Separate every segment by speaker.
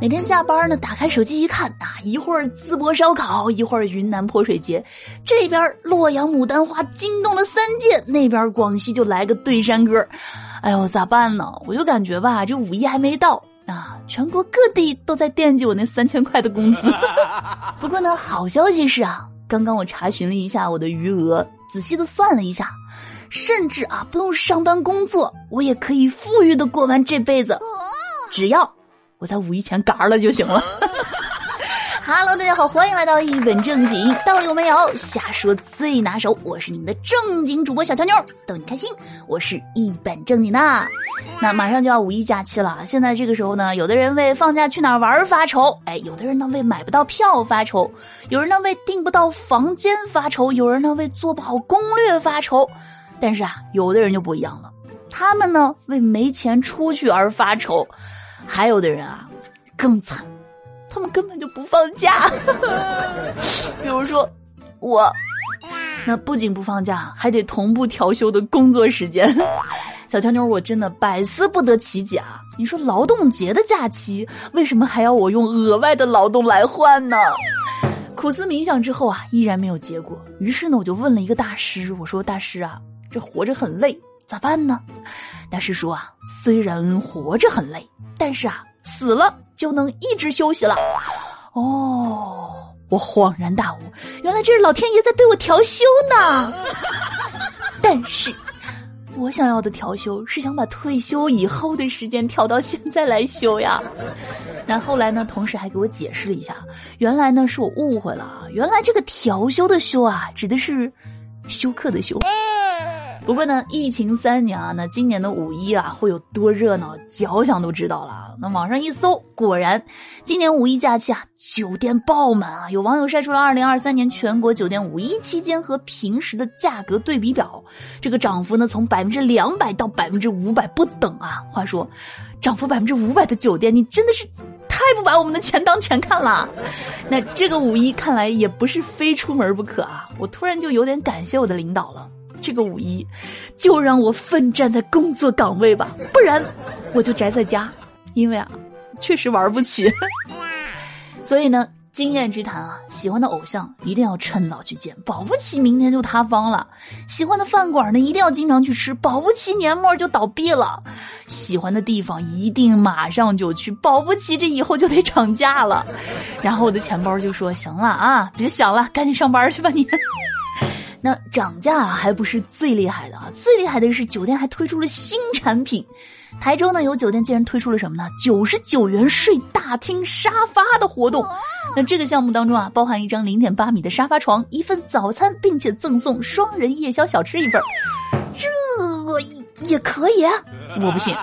Speaker 1: 每天下班呢，打开手机一看啊，一会儿淄博烧烤，一会儿云南泼水节，这边洛阳牡丹花惊动了三界，那边广西就来个对山歌，哎呦，咋办呢？我就感觉吧，这五一还没到啊，全国各地都在惦记我那三千块的工资。不过呢，好消息是啊，刚刚我查询了一下我的余额，仔细的算了一下，甚至啊，不用上班工作，我也可以富裕的过完这辈子，只要。我在五一前嘎了就行了。Hello，大家好，欢迎来到一本正经，道理有没有？瞎说最拿手，我是你们的正经主播小乔妞，逗你开心。我是一本正经的。那马上就要五一假期了，现在这个时候呢，有的人为放假去哪儿玩发愁，哎，有的人呢为买不到票发愁，有人呢为订不到房间发愁，有人呢为做不好攻略发愁。但是啊，有的人就不一样了，他们呢为没钱出去而发愁。还有的人啊，更惨，他们根本就不放假。比如说我，那不仅不放假，还得同步调休的工作时间。小强妞，我真的百思不得其解啊！你说劳动节的假期，为什么还要我用额外的劳动来换呢？苦思冥想之后啊，依然没有结果。于是呢，我就问了一个大师，我说：“大师啊，这活着很累，咋办呢？”大师说啊，虽然活着很累。但是啊，死了就能一直休息了。哦，我恍然大悟，原来这是老天爷在对我调休呢。但是，我想要的调休是想把退休以后的时间调到现在来休呀。那后来呢，同事还给我解释了一下，原来呢是我误会了，原来这个调休的休啊，指的是休克的休。不过呢，疫情三年啊，那今年的五一啊会有多热闹，脚想都知道了。那网上一搜，果然，今年五一假期啊，酒店爆满啊！有网友晒出了二零二三年全国酒店五一期间和平时的价格对比表，这个涨幅呢从百分之两百到百分之五百不等啊。话说，涨幅百分之五百的酒店，你真的是太不把我们的钱当钱看了。那这个五一看来也不是非出门不可啊！我突然就有点感谢我的领导了。这个五一，就让我奋战在工作岗位吧，不然我就宅在家，因为啊，确实玩不起。所以呢，经验之谈啊，喜欢的偶像一定要趁早去见，保不齐明天就塌方了；喜欢的饭馆呢，一定要经常去吃，保不齐年末就倒闭了；喜欢的地方一定马上就去，保不齐这以后就得涨价了。然后我的钱包就说：“行了啊，别想了，赶紧上班去吧你。”那涨价还不是最厉害的啊！最厉害的是酒店还推出了新产品。台州呢有酒店竟然推出了什么呢？九十九元睡大厅沙发的活动。那这个项目当中啊，包含一张零点八米的沙发床，一份早餐，并且赠送双人夜宵小吃一份。也可以。啊我不信，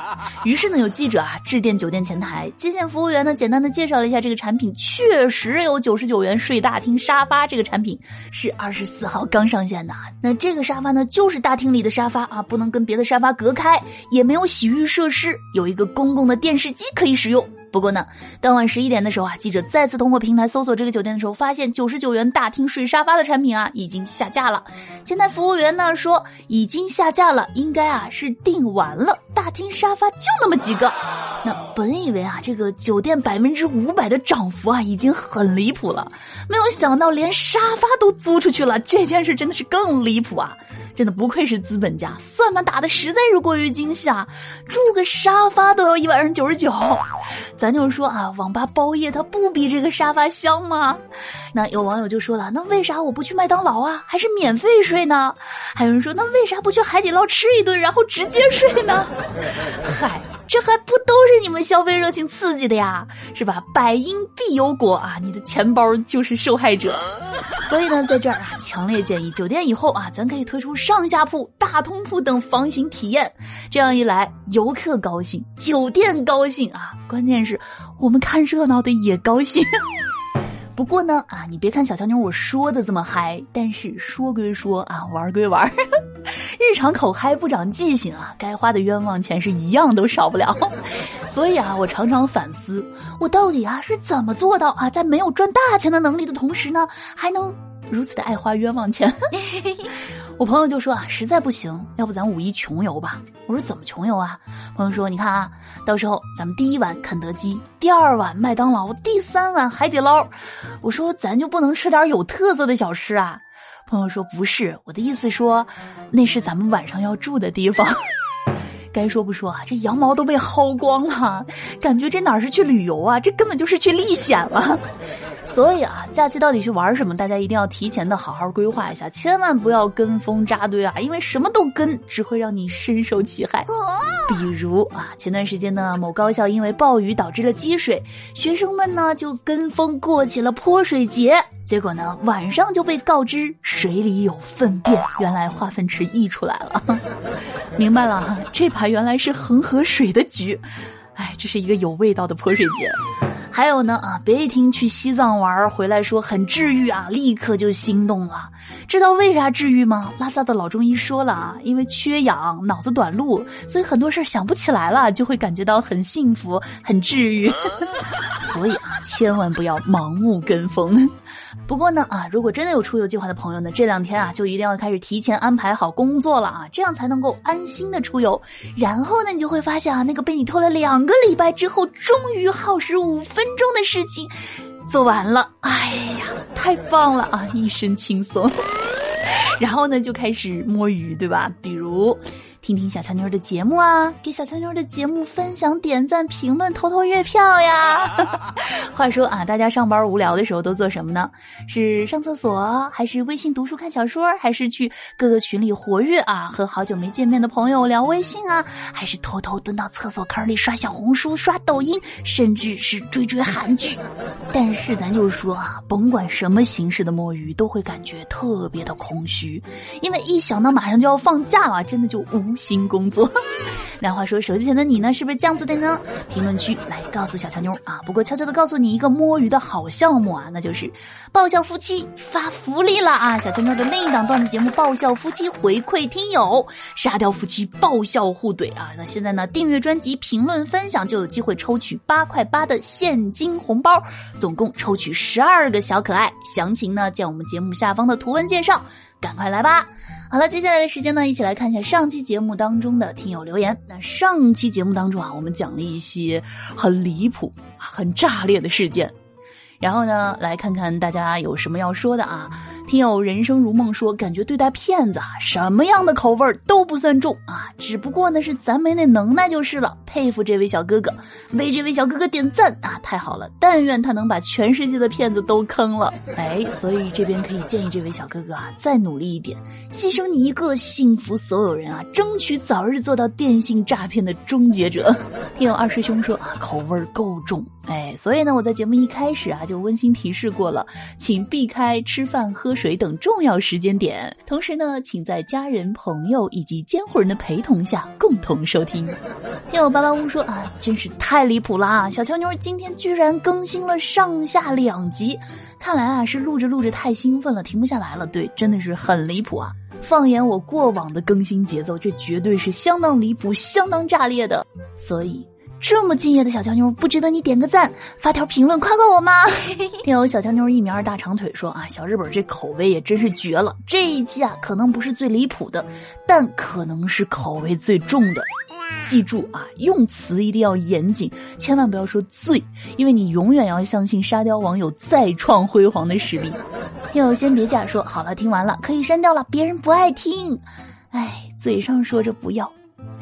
Speaker 1: 于是呢，有记者啊致电酒店前台，接线服务员呢简单的介绍了一下这个产品，确实有九十九元睡大厅沙发，这个产品是二十四号刚上线的。那这个沙发呢，就是大厅里的沙发啊，不能跟别的沙发隔开，也没有洗浴设施，有一个公共的电视机可以使用。不过呢，当晚十一点的时候啊，记者再次通过平台搜索这个酒店的时候，发现九十九元大厅睡沙发的产品啊已经下架了。前台服务员呢说已经下架了，应该啊是订完了。大厅沙发就那么几个。那本以为啊这个酒店百分之五百的涨幅啊已经很离谱了，没有想到连沙发都租出去了，这件事真的是更离谱啊！真的不愧是资本家，算盘打的实在是过于精细啊！住个沙发都要一晚上九十九。咱就是说啊，网吧包夜它不比这个沙发香吗？那有网友就说了，那为啥我不去麦当劳啊，还是免费睡呢？还有人说，那为啥不去海底捞吃一顿，然后直接睡呢？嗨。这还不都是你们消费热情刺激的呀，是吧？百因必有果啊，你的钱包就是受害者。所以呢，在这儿啊，强烈建议酒店以后啊，咱可以推出上下铺、大通铺等房型体验。这样一来，游客高兴，酒店高兴啊，关键是我们看热闹的也高兴。不过呢，啊，你别看小乔妞我说的这么嗨，但是说归说啊，玩归玩，日常口嗨不长记性啊，该花的冤枉钱是一样都少不了。所以啊，我常常反思，我到底啊是怎么做到啊，在没有赚大钱的能力的同时呢，还能如此的爱花冤枉钱？我朋友就说啊，实在不行，要不咱五一穷游吧？我说怎么穷游啊？朋友说，你看啊，到时候咱们第一晚肯德基，第二晚麦当劳，第三晚海底捞。我说咱就不能吃点有特色的小吃啊？朋友说不是，我的意思说，那是咱们晚上要住的地方。该说不说啊，这羊毛都被薅光了，感觉这哪是去旅游啊，这根本就是去历险了。所以啊，假期到底去玩什么？大家一定要提前的好好规划一下，千万不要跟风扎堆啊！因为什么都跟，只会让你深受其害。比如啊，前段时间呢，某高校因为暴雨导致了积水，学生们呢就跟风过起了泼水节，结果呢晚上就被告知水里有粪便，原来化粪池溢出来了。明白了哈，这盘原来是恒河水的局，哎，这是一个有味道的泼水节。还有呢啊，别一听去西藏玩回来说很治愈啊，立刻就心动了。知道为啥治愈吗？拉萨的老中医说了啊，因为缺氧，脑子短路，所以很多事想不起来了，就会感觉到很幸福、很治愈。所以啊，千万不要盲目跟风。不过呢啊，如果真的有出游计划的朋友呢，这两天啊就一定要开始提前安排好工作了啊，这样才能够安心的出游。然后呢，你就会发现啊，那个被你拖了两个礼拜之后，终于耗时五分分钟的事情做完了。哎呀，太棒了啊，一身轻松。然后呢，就开始摸鱼，对吧？比如。听听小强妞的节目啊，给小强妞的节目分享、点赞、评论、投投月票呀。话说啊，大家上班无聊的时候都做什么呢？是上厕所，还是微信读书看小说，还是去各个群里活跃啊？和好久没见面的朋友聊微信啊？还是偷偷蹲到厕所坑里刷小红书、刷抖音，甚至是追追韩剧？但是咱就说啊，甭管什么形式的摸鱼，都会感觉特别的空虚，因为一想到马上就要放假了，真的就无。新工作，那话说，手机前的你呢，是不是这样子的呢？评论区来告诉小强妞啊！不过悄悄的告诉你一个摸鱼的好项目啊，那就是爆笑夫妻发福利了啊！小强妞的另一档段子节目《爆笑夫妻》回馈听友，沙雕夫妻爆笑互怼啊！那现在呢，订阅专辑、评论、分享就有机会抽取八块八的现金红包，总共抽取十二个小可爱。详情呢，见我们节目下方的图文介绍。赶快来吧！好了，接下来的时间呢，一起来看一下上期节目当中的听友留言。那上期节目当中啊，我们讲了一些很离谱、很炸裂的事件。然后呢，来看看大家有什么要说的啊？听友人生如梦说，感觉对待骗子啊，什么样的口味都不算重啊，只不过呢是咱没那能耐就是了。佩服这位小哥哥，为这位小哥哥点赞啊！太好了，但愿他能把全世界的骗子都坑了。哎，所以这边可以建议这位小哥哥啊，再努力一点，牺牲你一个，幸福所有人啊，争取早日做到电信诈骗的终结者。听友二师兄说啊，口味够重。哎，所以呢，我在节目一开始啊就温馨提示过了，请避开吃饭、喝水等重要时间点。同时呢，请在家人、朋友以及监护人的陪同下共同收听。听我八八屋说啊，真是太离谱啦！小乔妞今天居然更新了上下两集，看来啊是录着录着太兴奋了，停不下来了。对，真的是很离谱啊！放眼我过往的更新节奏，这绝对是相当离谱、相当炸裂的。所以。这么敬业的小强妞，不值得你点个赞、发条评论夸夸我吗？听友小强妞一米二大长腿说啊，小日本这口味也真是绝了。这一期啊，可能不是最离谱的，但可能是口味最重的。记住啊，用词一定要严谨，千万不要说最，因为你永远要相信沙雕网友再创辉煌的实力。听友先别假说，好了，听完了可以删掉了，别人不爱听。哎，嘴上说着不要。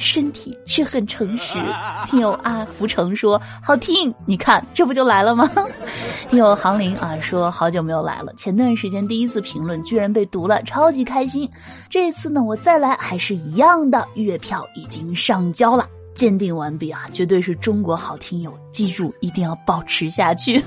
Speaker 1: 身体却很诚实。听友阿福成说好听，你看这不就来了吗？听友杭林啊说好久没有来了，前段时间第一次评论居然被读了，超级开心。这次呢我再来还是一样的，月票已经上交了。鉴定完毕啊，绝对是中国好听友，记住一定要保持下去。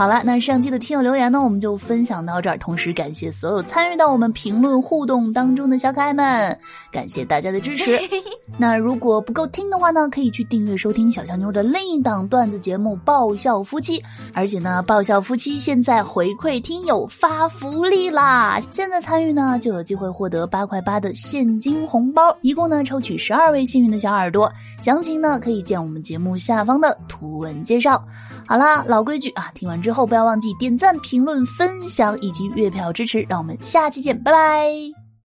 Speaker 1: 好了，那上期的听友留言呢，我们就分享到这儿。同时感谢所有参与到我们评论互动当中的小可爱们，感谢大家的支持。那如果不够听的话呢，可以去订阅收听小强妞的另一档段子节目《爆笑夫妻》，而且呢，《爆笑夫妻》现在回馈听友发福利啦！现在参与呢，就有机会获得八块八的现金红包，一共呢抽取十二位幸运的小耳朵。详情呢，可以见我们节目下方的图文介绍。好啦，老规矩啊，听完之后之后不要忘记点赞、评论、分享以及月票支持。让我们下期见，拜拜。